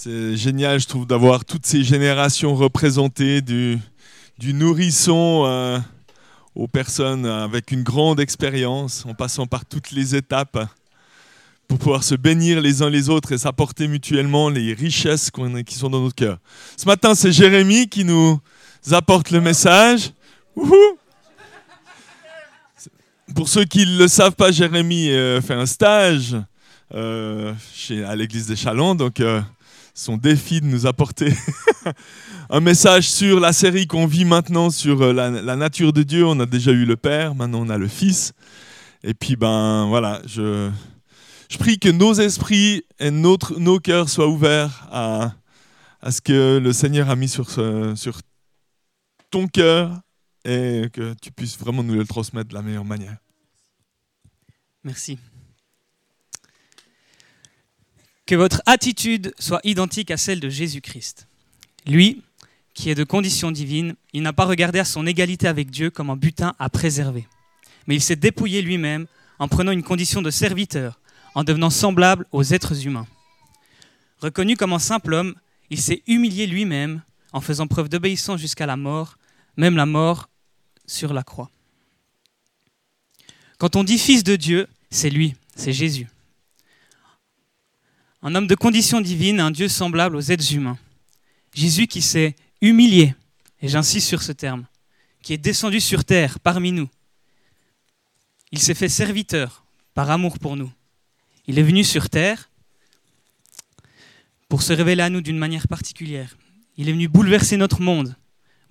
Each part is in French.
C'est génial, je trouve, d'avoir toutes ces générations représentées, du, nourrisson euh, aux personnes avec une grande expérience, en passant par toutes les étapes, pour pouvoir se bénir les uns les autres et s'apporter mutuellement les richesses qui sont dans notre cœur. Ce matin, c'est Jérémie qui nous apporte le message. Pour ceux qui ne le savent pas, Jérémie euh, fait un stage euh, à l'église des Chalons, donc son défi de nous apporter un message sur la série qu'on vit maintenant sur euh, la, nature de Dieu. On a déjà eu le Père, maintenant on a le Fils. Et puis, ben voilà, je, prie que nos esprits et notre, nos cœurs soient ouverts à, à ce que le Seigneur a mis sur, sur ton cœur et que tu puisses vraiment nous le transmettre de la meilleure manière. Merci. Que votre attitude soit identique à celle de Jésus-Christ. Lui, qui est de condition divine, il n'a pas regardé à son égalité avec Dieu comme un butin à préserver. Mais il s'est dépouillé lui-même en prenant une condition de serviteur, en devenant semblable aux êtres humains. Reconnu comme un simple homme, il s'est humilié lui-même en faisant preuve d'obéissance jusqu'à la mort, même la mort sur la croix. Quand on dit fils de Dieu, c'est lui, c'est Jésus un homme de condition divine, un Dieu semblable aux êtres humains. Jésus qui s'est humilié, et j'insiste sur ce terme, qui est descendu sur terre parmi nous. Il s'est fait serviteur par amour pour nous. Il est venu sur terre pour se révéler à nous d'une manière particulière. Il est venu bouleverser notre monde,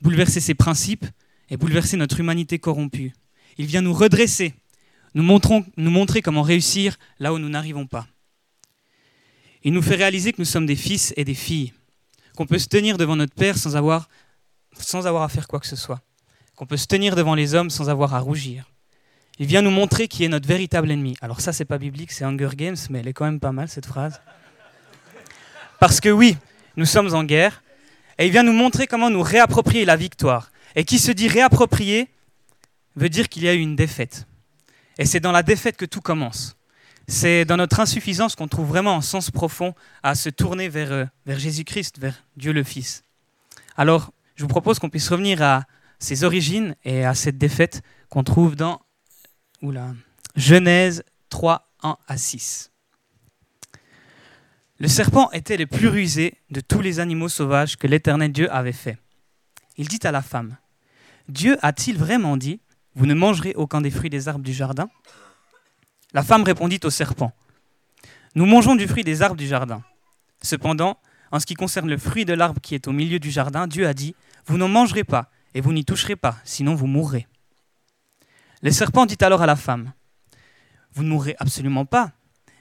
bouleverser ses principes et bouleverser notre humanité corrompue. Il vient nous redresser, nous, montrer comment réussir là où nous n'arrivons pas. Il nous fait réaliser que nous sommes des fils et des filles, qu'on peut se tenir devant notre Père sans avoir, à faire quoi que ce soit, qu'on peut se tenir devant les hommes sans avoir à rougir. Il vient nous montrer qui est notre véritable ennemi. Alors ça, c'est pas biblique, c'est Hunger Games, mais elle est quand même pas mal cette phrase. Parce que oui, nous sommes en guerre, et il vient nous montrer comment nous réapproprier la victoire. Et qui se dit réapproprier veut dire qu'il y a eu une défaite. Et c'est dans la défaite que tout commence. C'est dans notre insuffisance qu'on trouve vraiment un sens profond à se tourner vers, euh, vers Jésus-Christ, vers Dieu le Fils. Alors, je vous propose qu'on puisse revenir à ses origines et à cette défaite qu'on trouve dans Genèse 3, 1 à 6. Le serpent était le plus rusé de tous les animaux sauvages que l'Éternel Dieu avait fait. Il dit à la femme, Dieu a-t-il vraiment dit, vous ne mangerez aucun des fruits des arbres du jardin? La femme répondit au serpent, Nous mangeons du fruit des arbres du jardin. Cependant, en ce qui concerne le fruit de l'arbre qui est au milieu du jardin, Dieu a dit, Vous n'en mangerez pas, et vous n'y toucherez pas, sinon vous mourrez. Le serpent dit alors à la femme, Vous ne mourrez absolument pas,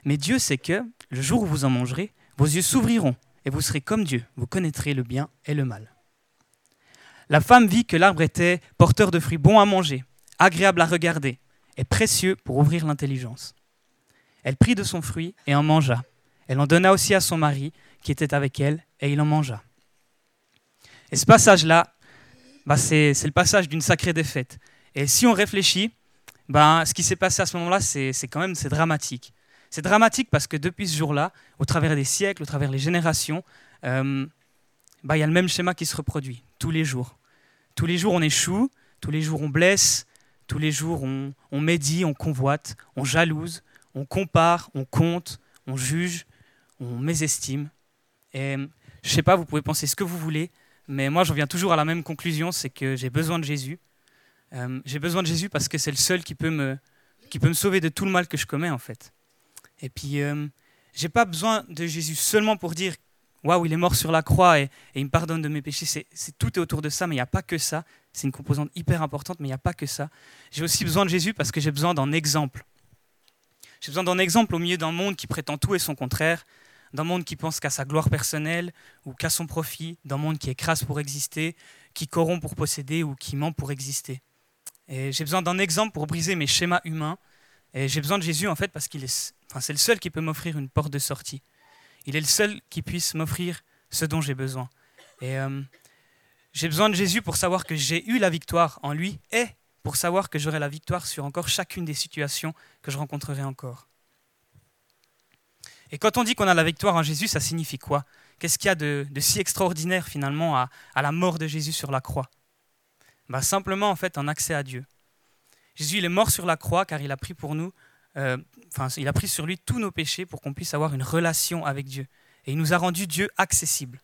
mais Dieu sait que, le jour où vous en mangerez, vos yeux s'ouvriront, et vous serez comme Dieu, vous connaîtrez le bien et le mal. La femme vit que l'arbre était porteur de fruits bons à manger, agréable à regarder, est précieux pour ouvrir l'intelligence. Elle prit de son fruit et en mangea. Elle en donna aussi à son mari qui était avec elle, et il en mangea. Et ce passage-là, bah c'est le passage d'une sacrée défaite. Et si on réfléchit, bah, ce qui s'est passé à ce moment-là, c'est quand même c'est dramatique. C'est dramatique parce que depuis ce jour-là, au travers des siècles, au travers des générations, euh, bah, il y a le même schéma qui se reproduit tous les jours. Tous les jours, on échoue, tous les jours, on blesse, tous les jours, on, médit, on convoite, on jalouse, on compare, on compte, on juge, on mésestime. Et je ne sais pas, vous pouvez penser ce que vous voulez, mais moi, j'en viens toujours à la même conclusion, c'est que j'ai besoin de Jésus. Euh, j'ai besoin de Jésus parce que c'est le seul qui peut, me, qui peut me sauver de tout le mal que je commets, en fait. Et puis, euh, j'ai pas besoin de Jésus seulement pour dire waouh, il est mort sur la croix et, il me pardonne de mes péchés. C'est, tout est autour de ça, mais il n'y a pas que ça. C'est une composante hyper importante, mais il n'y a pas que ça. J'ai aussi besoin de Jésus parce que j'ai besoin d'un exemple. J'ai besoin d'un exemple au milieu d'un monde qui prétend tout et son contraire, d'un monde qui pense qu'à sa gloire personnelle ou qu'à son profit, d'un monde qui écrase pour exister, qui corrompt pour posséder ou qui ment pour exister. Et j'ai besoin d'un exemple pour briser mes schémas humains. Et j'ai besoin de Jésus en fait parce qu'il est, enfin, c'est le seul qui peut m'offrir une porte de sortie. Il est le seul qui puisse m'offrir ce dont j'ai besoin. Et euh, j'ai besoin de Jésus pour savoir que j'ai eu la victoire en lui et pour savoir que j'aurai la victoire sur encore chacune des situations que je rencontrerai encore. Et quand on dit qu'on a la victoire en Jésus, ça signifie quoi? Qu'est-ce qu'il y a de, si extraordinaire finalement à, la mort de Jésus sur la croix? Bah, Simplement en fait un accès à Dieu. Jésus est mort sur la croix car il a pris pour nous, euh, il a pris sur lui tous nos péchés pour qu'on puisse avoir une relation avec Dieu. Et il nous a rendu Dieu accessible.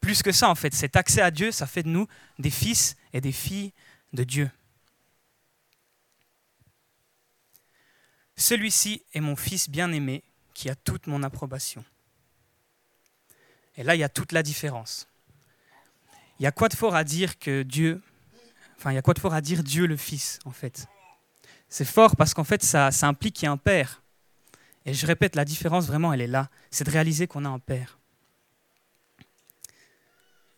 Plus que ça en fait, cet accès à Dieu, ça fait de nous des fils et des filles de Dieu. Celui-ci est mon fils bien-aimé qui a toute mon approbation. Et là, il y a toute la différence. Il y a quoi de fort à dire que Dieu, enfin, il y a quoi de fort à dire Dieu le Fils, en fait? C'est fort parce qu'en fait, ça, implique qu'il y a un Père. Et je répète, la différence, vraiment, elle est là. C'est de réaliser qu'on a un Père.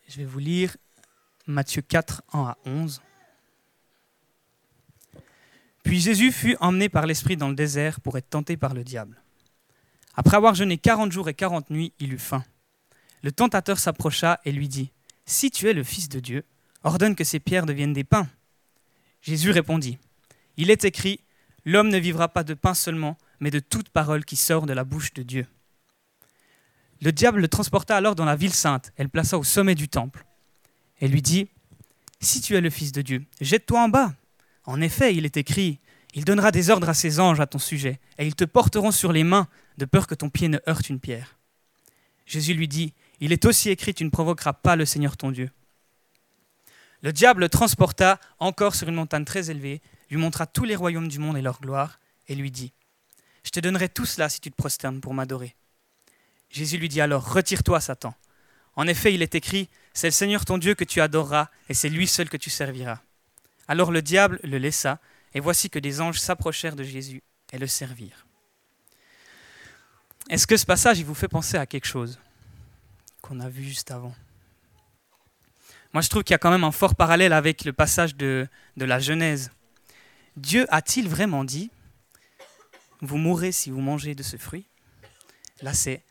Je vais vous lire Matthieu 4, 1 à 11. Puis Jésus fut emmené par l'Esprit dans le désert pour être tenté par le diable. Après avoir jeûné quarante jours et quarante nuits, il eut faim. Le tentateur s'approcha et lui dit, Si tu es le Fils de Dieu, ordonne que ces pierres deviennent des pains. Jésus répondit, Il est écrit, L'homme ne vivra pas de pain seulement, mais de toute parole qui sort de la bouche de Dieu. Le diable le transporta alors dans la ville sainte et le plaça au sommet du temple. Et lui dit, Si tu es le Fils de Dieu, jette-toi en bas, en effet, il est écrit, il donnera des ordres à ses anges à ton sujet, et ils te porteront sur les mains, de peur que ton pied ne heurte une pierre. Jésus lui dit, Il est aussi écrit, tu ne provoqueras pas le Seigneur ton Dieu. Le diable le transporta encore sur une montagne très élevée, lui montra tous les royaumes du monde et leur gloire, et lui dit, Je te donnerai tout cela si tu te prosternes pour m'adorer. Jésus lui dit alors, Retire-toi, Satan. En effet, il est écrit, C'est le Seigneur ton Dieu que tu adoreras, et c'est lui seul que tu serviras. Alors le diable le laissa, et voici que des anges s'approchèrent de Jésus et le servirent. Est-ce que ce passage vous fait penser à quelque chose qu'on a vu juste avant? Moi je trouve qu'il y a quand même un fort parallèle avec le passage de la Genèse. Dieu a-t-il vraiment dit, vous mourrez si vous mangez de ce fruit? Là c'est,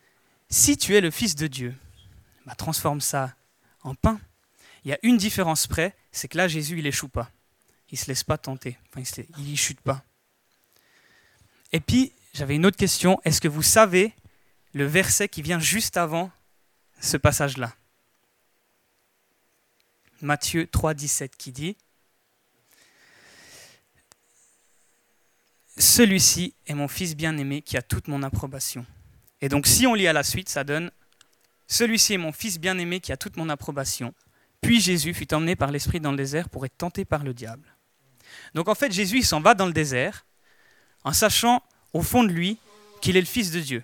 si tu es le Fils de Dieu, bah, transforme ça en pain. Il y a une différence près, c'est que là Jésus il échoue pas il ne se laisse pas tenter, il n'y chute pas. Et puis, j'avais une autre question. Est-ce que vous savez le verset qui vient juste avant ce passage-là? Matthieu 3, 17 qui dit Celui-ci est mon fils bien-aimé qui a toute mon approbation. Et donc si on lit à la suite, ça donne Celui-ci est mon fils bien-aimé qui a toute mon approbation. Puis Jésus fut emmené par l'Esprit dans le désert pour être tenté par le diable. Donc en fait, Jésus, s'en va dans le désert en sachant au fond de lui qu'il est le Fils de Dieu,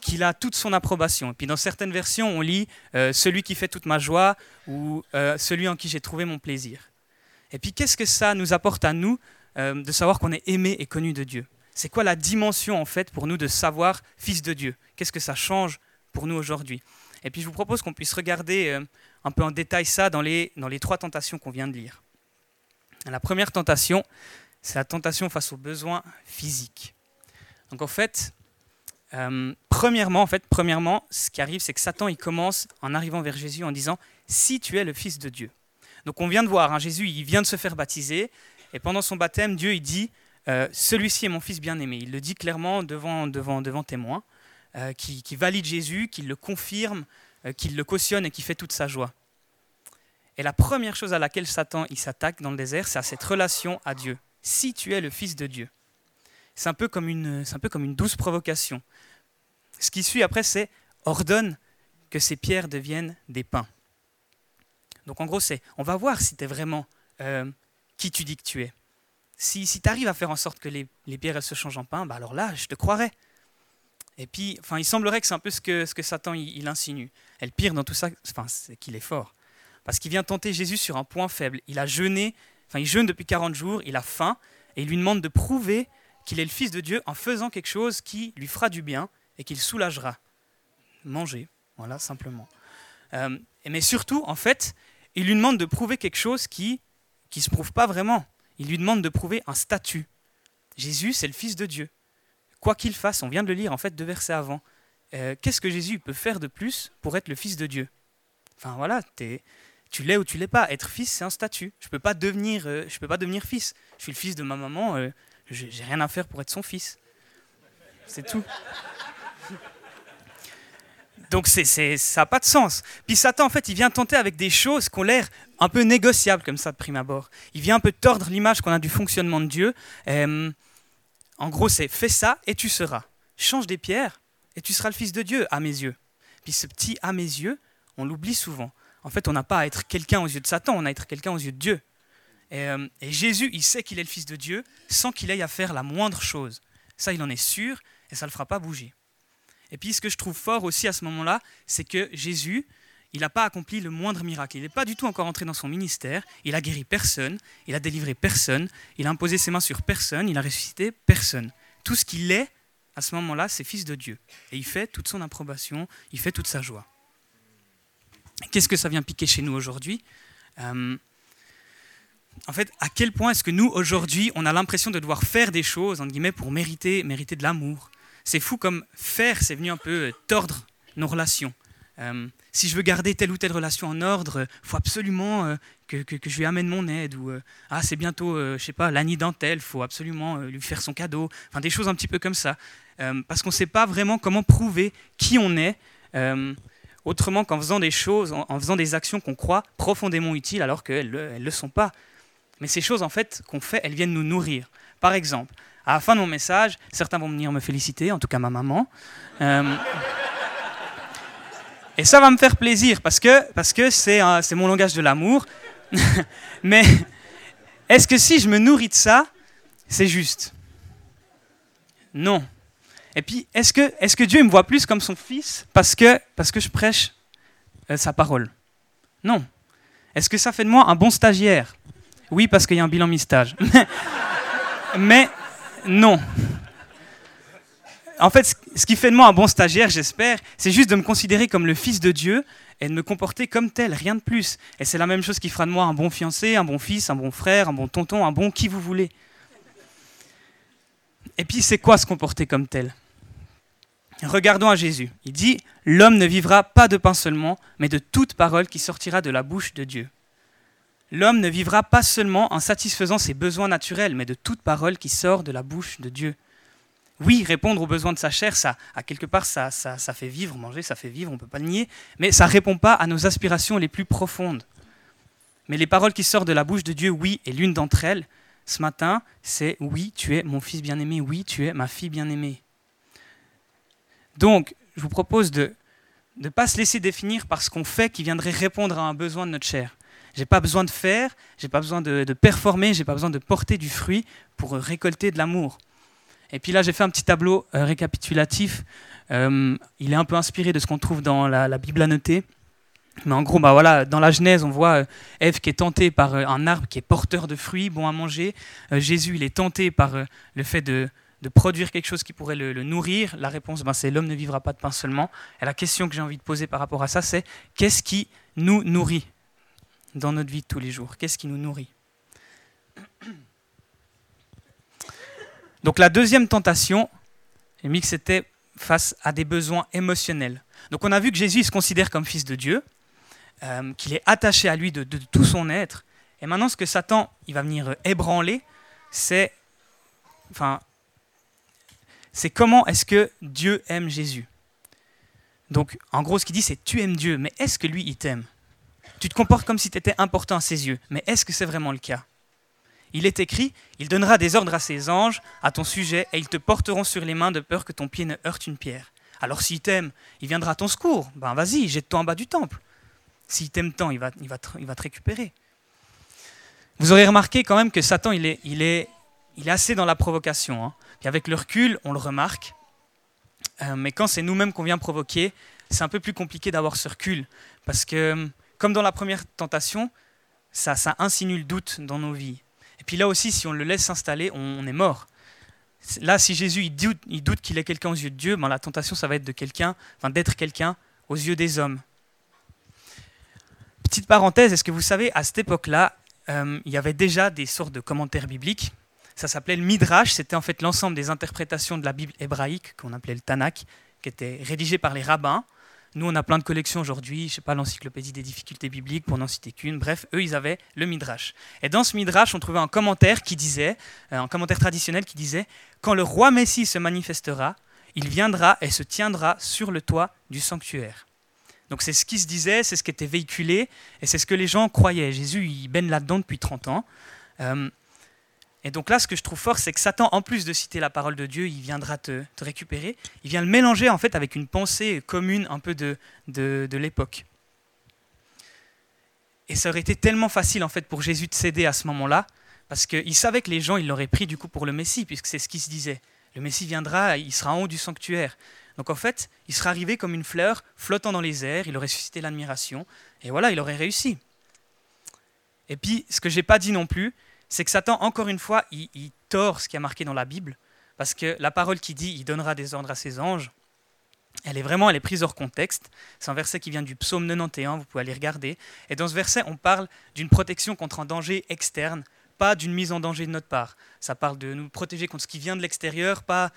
qu'il a toute son approbation. Et puis dans certaines versions, on lit euh, celui qui fait toute ma joie ou euh, celui en qui j'ai trouvé mon plaisir. Et puis qu'est-ce que ça nous apporte à nous euh, de savoir qu'on est aimé et connu de Dieu C'est quoi la dimension en fait pour nous de savoir Fils de Dieu? Qu'est-ce que ça change pour nous aujourd'hui? Et puis je vous propose qu'on puisse regarder un peu en détail ça dans les, dans les trois tentations qu'on vient de lire. La première tentation, c'est la tentation face aux besoins physiques. Donc en fait, euh, premièrement, en fait, premièrement, ce qui arrive, c'est que Satan il commence en arrivant vers Jésus en disant si tu es le Fils de Dieu. Donc on vient de voir, hein, Jésus, il vient de se faire baptiser, et pendant son baptême, Dieu il dit euh, celui-ci est mon Fils bien-aimé. Il le dit clairement devant devant devant témoins, euh, qui, qui, valide Jésus, qui le confirme, qui le cautionne et qui fait toute sa joie. Et la première chose à laquelle Satan il s'attaque dans le désert, c'est à cette relation à Dieu. Si tu es le Fils de Dieu. C'est un, peu comme une, un peu comme une douce provocation. Ce qui suit après, c'est ordonne que ces pierres deviennent des pains. Donc en gros, c'est on va voir si tu es vraiment euh, qui tu dis que tu es. Si, si tu arrives à faire en sorte que les, pierres elles se changent en pain, bah alors là, je te croirais. Et puis, enfin, il semblerait que c'est un peu ce que, ce que Satan il, il insinue. Et le pire dans tout ça, enfin, c'est qu'il est fort parce qu'il vient tenter Jésus sur un point faible. Il a jeûné, enfin il jeûne depuis 40 jours, il a faim, et il lui demande de prouver qu'il est le Fils de Dieu en faisant quelque chose qui lui fera du bien et qu'il soulagera. Manger, voilà, simplement. Euh, mais surtout, en fait, il lui demande de prouver quelque chose qui ne se prouve pas vraiment. Il lui demande de prouver un statut. Jésus, c'est le Fils de Dieu. Quoi qu'il fasse, on vient de le lire en fait deux versets avant. Euh, qu'est-ce que Jésus peut faire de plus pour être le Fils de Dieu? Enfin voilà, tu l'es ou tu l'es pas. Être fils, c'est un statut. Je peux euh, peux pas devenir fils. Je suis le fils de ma maman. Euh, j'ai rien à faire pour être son fils. C'est tout. Donc c'est, ça n'a pas de sens. Puis Satan, en fait, il vient tenter avec des choses qui ont l'air un peu négociables comme ça de prime abord. Il vient un peu tordre l'image qu'on a du fonctionnement de Dieu. Euh, en gros, c'est fais ça et tu seras. Change des pierres et tu seras le fils de Dieu à mes yeux. Puis ce petit à mes yeux, on l'oublie souvent. En fait, on n'a pas à être quelqu'un aux yeux de Satan, on a à être quelqu'un aux yeux de Dieu. Et, euh, et Jésus, il sait qu'il est le fils de Dieu sans qu'il aille à faire la moindre chose. Ça, il en est sûr et ça ne le fera pas bouger. Et puis ce que je trouve fort aussi à ce moment-là, c'est que Jésus, il n'a pas accompli le moindre miracle. Il n'est pas du tout encore entré dans son ministère. Il a guéri personne, il a délivré personne, il a imposé ses mains sur personne, il a ressuscité personne. Tout ce qu'il est, à ce moment-là, c'est fils de Dieu. Et il fait toute son approbation, il fait toute sa joie. Qu'est-ce que ça vient piquer chez nous aujourd'hui? Euh, En fait, à quel point est-ce que nous, aujourd'hui, on a l'impression de devoir faire des choses, entre guillemets, pour mériter, mériter de l'amour, c'est fou comme faire, c'est venu un peu euh, tordre nos relations. Euh, si je veux garder telle ou telle relation en ordre, il faut absolument euh, que, je lui amène mon aide. Ou ah, c'est bientôt, je sais pas, l'année dentelle, faut absolument lui faire son cadeau. Enfin, des choses un petit peu comme ça. parce qu'on ne sait pas vraiment comment prouver qui on est. autrement qu'en faisant des choses, en, faisant des actions qu'on croit profondément utiles alors qu'elles ne le sont pas. Mais ces choses, en fait, qu'on fait, elles viennent nous nourrir. Par exemple, à la fin de mon message, certains vont venir me féliciter, en tout cas ma maman. Euh, et ça va me faire plaisir parce que parce que c'est mon langage de l'amour. Mais est-ce que si je me nourris de ça, c'est juste? Non. Et puis, est-ce que, est que Dieu me voit plus comme son fils parce que, parce que je prêche euh, sa parole? Non. Est-ce que ça fait de moi un bon stagiaire? Oui, parce qu'il y a un bilan mi-stage. Mais non. En fait, ce qui fait de moi un bon stagiaire, j'espère, c'est juste de me considérer comme le fils de Dieu et de me comporter comme tel, rien de plus. Et c'est la même chose qui fera de moi un bon fiancé, un bon fils, un bon frère, un bon tonton, un bon qui vous voulez. Et puis, c'est quoi se comporter comme tel? Regardons à Jésus. Il dit, L'homme ne vivra pas de pain seulement, mais de toute parole qui sortira de la bouche de Dieu. L'homme ne vivra pas seulement en satisfaisant ses besoins naturels, mais de toute parole qui sort de la bouche de Dieu. Oui, répondre aux besoins de sa chair, ça, à quelque part, ça, ça, fait vivre, manger, ça fait vivre, on ne peut pas le nier, mais ça ne répond pas à nos aspirations les plus profondes. Mais les paroles qui sortent de la bouche de Dieu, oui, et l'une d'entre elles, ce matin, c'est oui, tu es mon fils bien-aimé, oui, tu es ma fille bien-aimée. Donc, je vous propose de ne pas se laisser définir par ce qu'on fait qui viendrait répondre à un besoin de notre chair. J'ai pas besoin de faire, j'ai pas besoin de, performer, j'ai pas besoin de porter du fruit pour récolter de l'amour. Et puis là, j'ai fait un petit tableau euh, récapitulatif. Euh, il est un peu inspiré de ce qu'on trouve dans la, Bible annotée. Mais en gros, bah voilà, dans la Genèse, on voit euh, Ève qui est tentée par un arbre qui est porteur de fruits, bon à manger. Jésus, il est tenté par le fait de, produire quelque chose qui pourrait le, nourrir. La réponse, ben, c'est l'homme ne vivra pas de pain seulement. Et la question que j'ai envie de poser par rapport à ça, c'est qu'est-ce qui nous nourrit? Dans notre vie de tous les jours? Qu'est-ce qui nous nourrit? Donc la deuxième tentation, c'était face à des besoins émotionnels. Donc on a vu que Jésus se considère comme fils de Dieu, euh, qu'il est attaché à lui de, tout son être. Et maintenant, ce que Satan il va venir ébranler, c'est enfin, c'est comment est-ce que Dieu aime Jésus? Donc en gros, ce qu'il dit, c'est tu aimes Dieu, mais est-ce que lui, il t'aime? Tu te comportes comme si tu étais important à ses yeux. Mais est-ce que c'est vraiment le cas? Il est écrit, il donnera des ordres à ses anges à ton sujet et ils te porteront sur les mains de peur que ton pied ne heurte une pierre. Alors s'il t'aime, il viendra à ton secours. Ben vas-y, jette-toi en bas du temple. S'il t'aime tant, il va, il, va te, il va te récupérer. Vous aurez remarqué quand même que Satan, il est, il est, il est assez dans la provocation. Hein. avec le recul, on le remarque. Euh, mais quand c'est nous-mêmes qu'on vient provoquer, c'est un peu plus compliqué d'avoir ce recul. Parce que comme dans la première tentation, ça, insinue le doute dans nos vies. Et puis là aussi, si on le laisse s'installer, on, est mort. Là, si Jésus il doute, doute qu'il est quelqu'un aux yeux de Dieu, ben, la tentation, ça va être de quelqu'un, enfin, d'être quelqu'un aux yeux des hommes. Petite parenthèse, est-ce que vous savez, à cette époque-là, euh, il y avait déjà des sortes de commentaires bibliques. Ça s'appelait le Midrash, c'était en fait l'ensemble des interprétations de la Bible hébraïque, qu'on appelait le Tanakh, qui était rédigé par les rabbins. Nous, on a plein de collections aujourd'hui, je sais pas, l'encyclopédie des difficultés bibliques, pour n'en citer qu'une. Bref, eux, ils avaient le Midrash. Et dans ce Midrash, on trouvait un commentaire qui disait, euh, un commentaire traditionnel qui disait Quand le roi Messie se manifestera, il viendra et se tiendra sur le toit du sanctuaire. Donc c'est ce qui se disait, c'est ce qui était véhiculé, et c'est ce que les gens croyaient. Jésus, il baigne là-dedans depuis 30 ans. Euh, et donc là, ce que je trouve fort, c'est que Satan, en plus de citer la parole de Dieu, il viendra te, récupérer, il vient le mélanger en fait avec une pensée commune un peu de, de, l'époque. Et ça aurait été tellement facile en fait pour Jésus de céder à ce moment-là, parce qu'il savait que les gens, ils l'auraient pris du coup pour le Messie, puisque c'est ce qui se disait. Le Messie viendra, il sera en haut du sanctuaire. Donc en fait, il sera arrivé comme une fleur flottant dans les airs, il aurait suscité l'admiration, et voilà, il aurait réussi. Et puis, ce que j'ai pas dit non plus, c'est que Satan, encore une fois, il, tord ce qui a marqué dans la Bible, parce que la parole qui dit il donnera des ordres à ses anges, elle est vraiment elle est prise hors contexte. C'est un verset qui vient du psaume 91, vous pouvez aller regarder. Et dans ce verset, on parle d'une protection contre un danger externe, pas d'une mise en danger de notre part. Ça parle de nous protéger contre ce qui vient de l'extérieur, pas,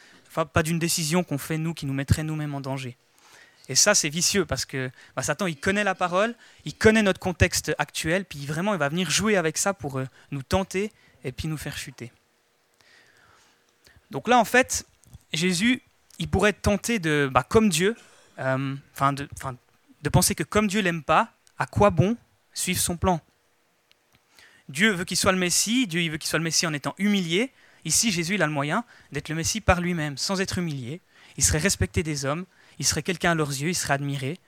pas d'une décision qu'on fait nous qui nous mettrait nous-mêmes en danger. Et ça, c'est vicieux parce que bah, Satan, il connaît la parole, il connaît notre contexte actuel, puis vraiment, il va venir jouer avec ça pour euh, nous tenter et puis nous faire chuter. Donc là, en fait, Jésus, il pourrait être tenté de, bah, comme Dieu, euh, de, penser que comme Dieu l'aime pas, à quoi bon suivre son plan? Dieu veut qu'il soit le Messie, Dieu veut qu'il soit le Messie en étant humilié. Ici, Jésus, il a le moyen d'être le Messie par lui-même, sans être humilié. Il serait respecté des hommes, il serait quelqu'un à leurs yeux, il serait admiré.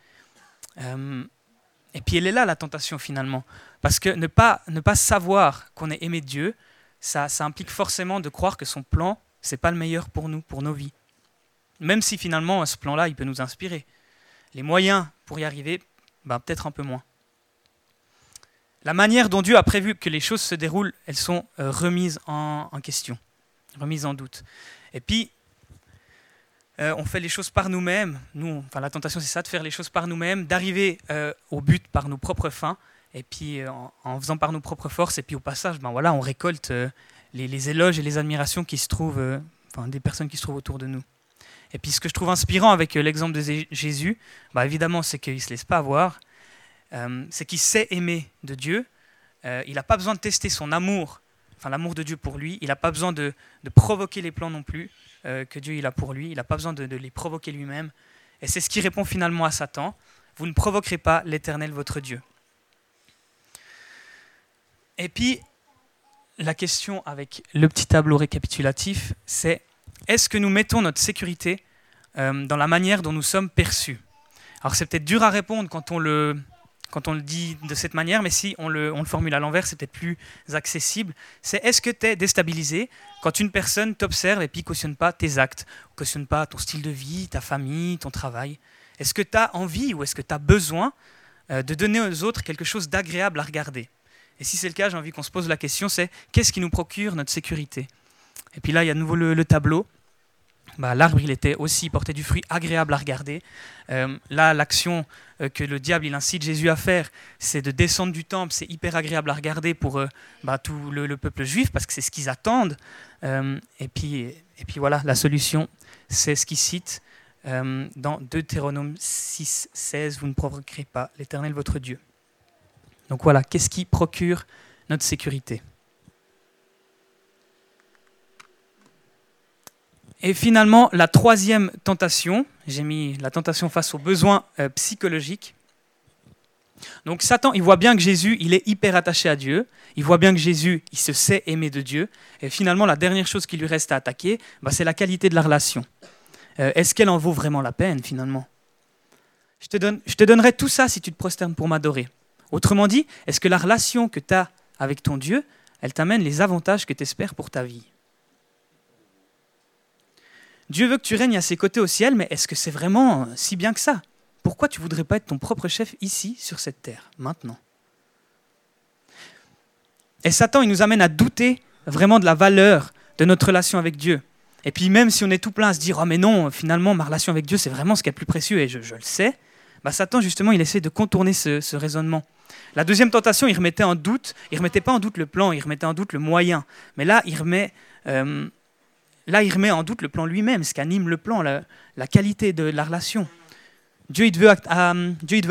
Euh, et puis elle est là la tentation finalement. Parce que ne pas, ne pas savoir qu'on est aimé de Dieu, ça, ça implique forcément de croire que son plan, c'est pas le meilleur pour nous, pour nos vies. Même si finalement ce plan-là, il peut nous inspirer. Les moyens pour y arriver, ben, peut-être un peu moins. La manière dont Dieu a prévu que les choses se déroulent, elles sont euh, remises en, en question, remises en doute. Et puis, euh, on fait les choses par nous-mêmes. Nous, enfin, la tentation, c'est ça, de faire les choses par nous-mêmes, d'arriver euh, au but par nos propres fins, et puis euh, en, faisant par nos propres forces, et puis au passage, ben voilà, on récolte les, éloges et les admirations qui se trouvent, enfin, des personnes qui se trouvent autour de nous. Et puis ce que je trouve inspirant avec l'exemple de Jésus, ben, évidemment, c'est qu'il ne se laisse pas avoir, c'est qu'il sait aimer de Dieu. il n'a pas besoin de tester son amour, enfin l'amour de Dieu pour lui. Il n'a pas besoin de provoquer les plans non plus. Euh, que Dieu il a pour lui. Il n'a pas besoin de, les provoquer lui-même. Et c'est ce qui répond finalement à Satan. Vous ne provoquerez pas l'Éternel votre Dieu. Et puis, la question avec le petit tableau récapitulatif, c'est est-ce que nous mettons notre sécurité euh, dans la manière dont nous sommes perçus? Alors c'est peut-être dur à répondre quand on le, quand on le dit de cette manière, mais si on le, formule à l'envers, c'est peut-être plus accessible. C'est est-ce que tu es déstabilisé quand une personne t'observe et puis cautionne pas tes actes, cautionne pas ton style de vie, ta famille, ton travail? Est-ce que tu as envie ou est-ce que tu as besoin euh, de donner aux autres quelque chose d'agréable à regarder? Et si c'est le cas, j'ai envie qu'on se pose la question, c'est qu'est-ce qui nous procure notre sécurité? Et puis là, il y a de nouveau le tableau. Bah, l'arbre il était aussi porté du fruit agréable à regarder. Euh, là, l'action euh, que le diable il incite Jésus à faire, c'est de descendre du temple. C'est hyper agréable à regarder pour euh, bah, tout le, peuple juif parce que c'est ce qu'ils attendent. et, puis, et puis voilà, la solution, c'est ce qu'il cite dans Deutéronome 6, 16 Vous ne provoquerez pas l'Éternel votre Dieu. Donc voilà, qu'est-ce qui procure notre sécurité? Et finalement, la troisième tentation, j'ai mis la tentation face aux besoins euh, psychologiques. Donc Satan, il voit bien que Jésus, il est hyper attaché à Dieu. Il voit bien que Jésus, il se sait aimer de Dieu. Et finalement, la dernière chose qui lui reste à attaquer, bah, c'est la qualité de la relation. Euh, est-ce qu'elle en vaut vraiment la peine finalement? Je te, donne, je te donnerai tout ça si tu te prosternes pour m'adorer. Autrement dit, est-ce que la relation que tu as avec ton Dieu, elle t'amène les avantages que tu espères pour ta vie? Dieu veut que tu règnes à ses côtés au ciel, mais est-ce que c'est vraiment si bien que ça? Pourquoi tu voudrais pas être ton propre chef ici, sur cette terre, maintenant? Et Satan, il nous amène à douter vraiment de la valeur de notre relation avec Dieu. Et puis même si on est tout plein à se dire, oh mais non, finalement, ma relation avec Dieu, c'est vraiment ce qui est le plus précieux, et je, le sais, bah Satan, justement, il essaie de contourner ce, raisonnement. La deuxième tentation, il remettait en doute, il remettait pas en doute le plan, il remettait en doute le moyen. Mais là, il remet euh, Là, il remet en doute le plan lui-même, ce qui anime le plan, la, qualité de la relation. Dieu, il te veut, à, Dieu,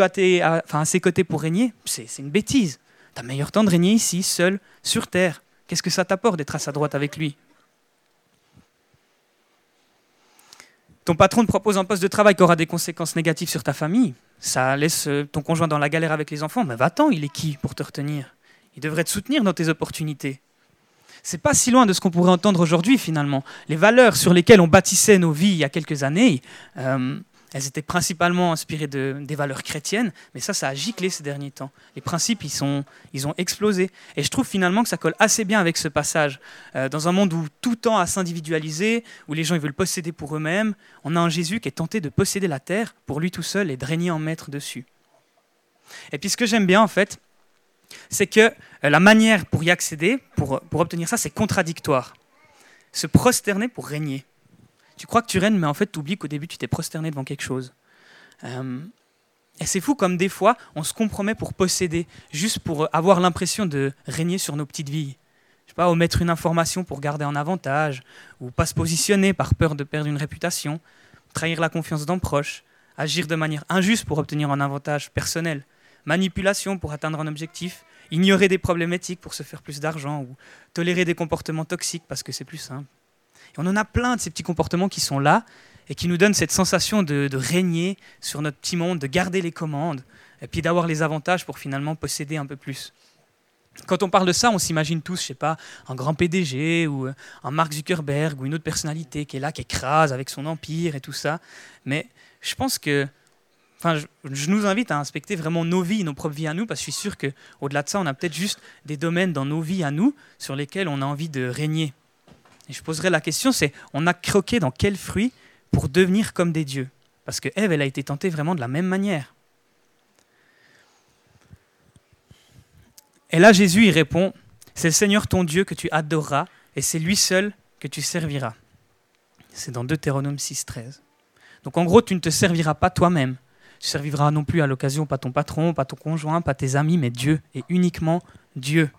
ses côtés pour régner. C'est une bêtise. Tu as meilleur temps de régner ici, seul, sur terre. Qu'est-ce que ça t'apporte d'être à sa droite avec lui? Ton patron te propose un poste de travail qui aura des conséquences négatives sur ta famille. Ça laisse euh, ton conjoint dans la galère avec les enfants. Mais va-t'en, il est qui pour te retenir? Il devrait te soutenir dans tes opportunités. C'est pas si loin de ce qu'on pourrait entendre aujourd'hui finalement. Les valeurs sur lesquelles on bâtissait nos vies il y a quelques années, euh, elles étaient principalement inspirées de, des valeurs chrétiennes, mais ça, ça a giclé ces derniers temps. Les principes, ils, sont, ils ont explosé. Et je trouve finalement que ça colle assez bien avec ce passage. Euh, dans un monde où tout tend à s'individualiser, où les gens ils veulent posséder pour eux-mêmes, on a un Jésus qui est tenté de posséder la terre pour lui tout seul et de régner en maître dessus. Et puis ce que j'aime bien en fait, c'est que euh, la manière pour y accéder, pour, pour obtenir ça, c'est contradictoire. Se prosterner pour régner tu crois que tu règnes, mais en fait, tu oublies qu'au début, tu t'es prosterné devant quelque chose. Euh, et c'est fou comme des fois, on se compromet pour posséder, juste pour avoir l'impression de régner sur nos petites vies. Je sais pas, omettre une information pour garder un avantage, ou pas se positionner par peur de perdre une réputation, trahir la confiance d'un proche, agir de manière injuste pour obtenir un avantage personnel, manipulation pour atteindre un objectif, ignorer des problèmes éthiques pour se faire plus d'argent, ou tolérer des comportements toxiques parce que c'est plus simple on en a plein de ces petits comportements qui sont là et qui nous donnent cette sensation de, régner sur notre petit monde, de garder les commandes, et puis d'avoir les avantages pour finalement posséder un peu plus. Quand on parle de ça, on s'imagine tous, je sais pas, un grand PDG ou euh, un Mark Zuckerberg ou une autre personnalité qui est là, qui écrase avec son empire et tout ça. Mais je pense que, enfin, je, nous invite à inspecter vraiment nos vies, nos propres vies à nous, parce que je suis sûr que, au-delà de ça, on a peut-être juste des domaines dans nos vies à nous sur lesquels on a envie de régner. Et je poserai la question, c'est on a croqué dans quel fruit pour devenir comme des dieux? Parce que Ève, elle a été tentée vraiment de la même manière. Et là, Jésus, il répond, c'est le Seigneur ton Dieu que tu adoreras, et c'est lui seul que tu serviras. C'est dans Deutéronome 6, 13. Donc en gros, tu ne te serviras pas toi-même. Tu serviras non plus à l'occasion pas ton patron, pas ton conjoint, pas tes amis, mais Dieu, et uniquement Dieu.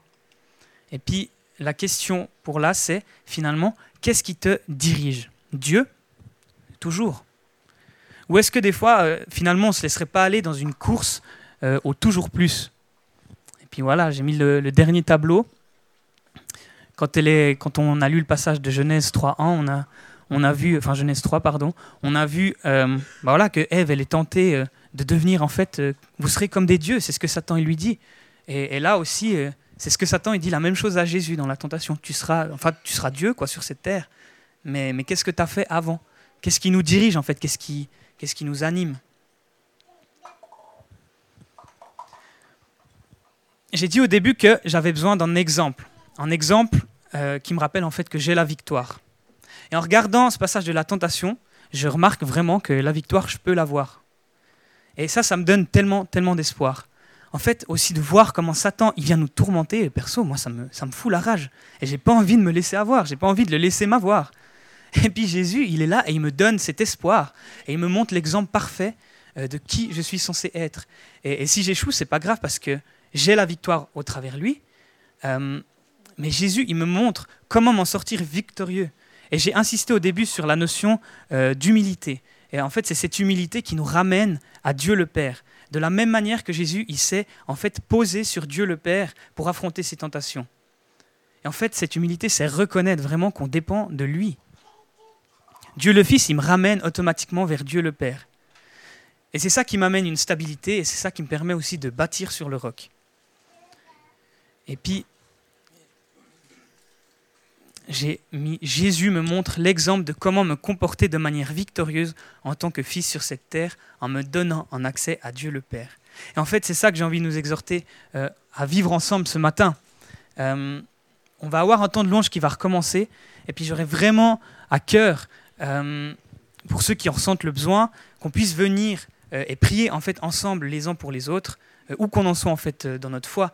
Et puis, la question pour là, c'est finalement, qu'est-ce qui te dirige? Dieu? Toujours. Ou est-ce que des fois, euh, finalement, on ne se laisserait pas aller dans une course euh, au toujours plus? Et puis voilà, j'ai mis le, dernier tableau. Quand, on a lu le passage de Genèse 3.1, on a, on a vu, enfin Genèse 3, pardon, on a vu euh, bah voilà, que Ève, elle est tentée de devenir, en fait, vous serez comme des dieux, c'est ce que Satan lui dit. Et, là aussi, c'est ce que Satan il dit la même chose à Jésus dans la tentation. Tu seras, enfin, tu seras Dieu quoi sur cette terre. Mais, mais qu'est-ce que tu as fait avant? Qu'est-ce qui nous dirige en fait? Qu'est-ce qui, qu'est-ce qui nous anime? J'ai dit au début que j'avais besoin d'un exemple. Un exemple euh, qui me rappelle en fait que j'ai la victoire. Et en regardant ce passage de la tentation, je remarque vraiment que la victoire, je peux l'avoir. Et ça, ça me donne tellement, tellement d'espoir en fait, aussi de voir comment Satan, il vient nous tourmenter, perso, moi, ça me, ça me fout la rage. Et j'ai pas envie de me laisser avoir, j'ai pas envie de le laisser m'avoir. Et puis Jésus, il est là et il me donne cet espoir. Et il me montre l'exemple parfait euh, de qui je suis censé être. Et, si j'échoue, c'est pas grave parce que j'ai la victoire au travers lui. Euh, mais Jésus, il me montre comment m'en sortir victorieux. Et j'ai insisté au début sur la notion euh, d'humilité. Et en fait, c'est cette humilité qui nous ramène à Dieu le Père. De la même manière que Jésus, il s'est en fait posé sur Dieu le Père pour affronter ses tentations. Et en fait, cette humilité, c'est reconnaître vraiment qu'on dépend de lui. Dieu le Fils, il me ramène automatiquement vers Dieu le Père. Et c'est ça qui m'amène une stabilité et c'est ça qui me permet aussi de bâtir sur le roc. Et puis, Jésus me montre l'exemple de comment me comporter de manière victorieuse en tant que fils sur cette terre en me donnant un accès à Dieu le Père. Et en fait, c'est ça que j'ai envie de nous exhorter euh, à vivre ensemble ce matin. Euh, on va avoir un temps de louange qui va recommencer, et puis j'aurais vraiment à cœur, euh, pour ceux qui en ressentent le besoin, qu'on puisse venir et prier en fait ensemble les uns pour les autres, où qu'on en soit en fait dans notre foi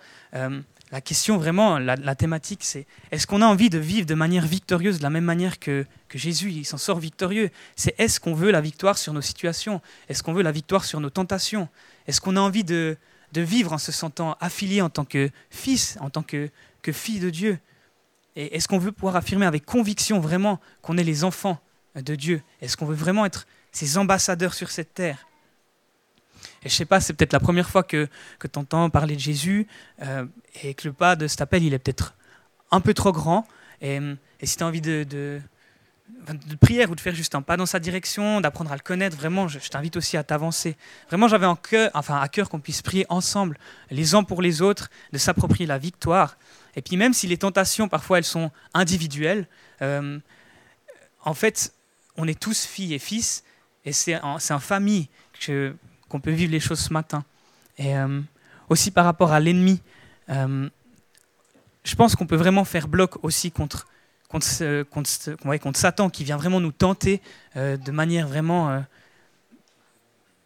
la question vraiment, la, thématique, c'est est-ce qu'on a envie de vivre de manière victorieuse, de la même manière que, Jésus, il s'en sort victorieux? C'est est-ce qu'on veut la victoire sur nos situations? Est-ce qu'on veut la victoire sur nos tentations? Est-ce qu'on a envie de, vivre en se sentant affilié en tant que fils, en tant que, que fille de Dieu? Et est-ce qu'on veut pouvoir affirmer avec conviction vraiment qu'on est les enfants de Dieu? Est-ce qu'on veut vraiment être ses ambassadeurs sur cette terre? Et je sais pas, c'est peut-être la première fois que, que tu entends parler de Jésus euh, et que le pas de cet appel, il est peut-être un peu trop grand. Et, si tu as envie de, de, prière ou de faire juste un pas dans sa direction, d'apprendre à le connaître, vraiment, je, t'invite aussi à t'avancer. Vraiment, j'avais en cœur, enfin, à cœur qu'on puisse prier ensemble, les uns pour les autres, de s'approprier la victoire. Et puis même si les tentations, parfois, elles sont individuelles, euh, en fait, on est tous filles et fils, et c'est en, en, famille qu'on peut vivre les choses ce matin. Et euh, aussi par rapport à l'ennemi, euh, je pense qu'on peut vraiment faire bloc aussi contre contre, contre, contre, Satan qui vient vraiment nous tenter euh, de manière vraiment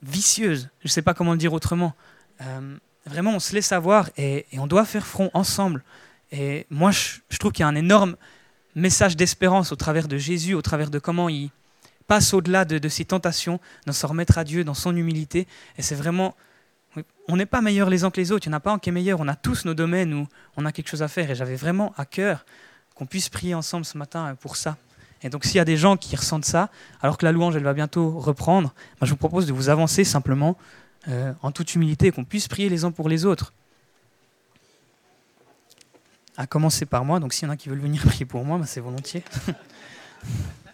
vicieuse. Je ne sais pas comment le dire autrement. Vraiment, on se laisse avoir et, on doit faire front ensemble. Et moi, je, trouve qu'il y a un énorme message d'espérance au travers de Jésus, au travers de comment il passe au-delà de, de ses tentations, dans s'en remettre à Dieu, dans son humilité. Et c'est vraiment on n'est pas meilleurs les uns que les autres, il n'y en a pas un qui est meilleur, on a tous nos domaines où on a quelque chose à faire. Et j'avais vraiment à cœur qu'on puisse prier ensemble ce matin euh, pour ça. Et donc s'il y a des gens qui ressentent ça, alors que la louange elle va bientôt reprendre, moi, je vous propose de vous avancer simplement euh, en toute humilité, qu'on puisse prier les uns pour les autres. À commencer par moi, donc s'il y en a qui veulent venir prier pour moi, ben, c'est volontiers.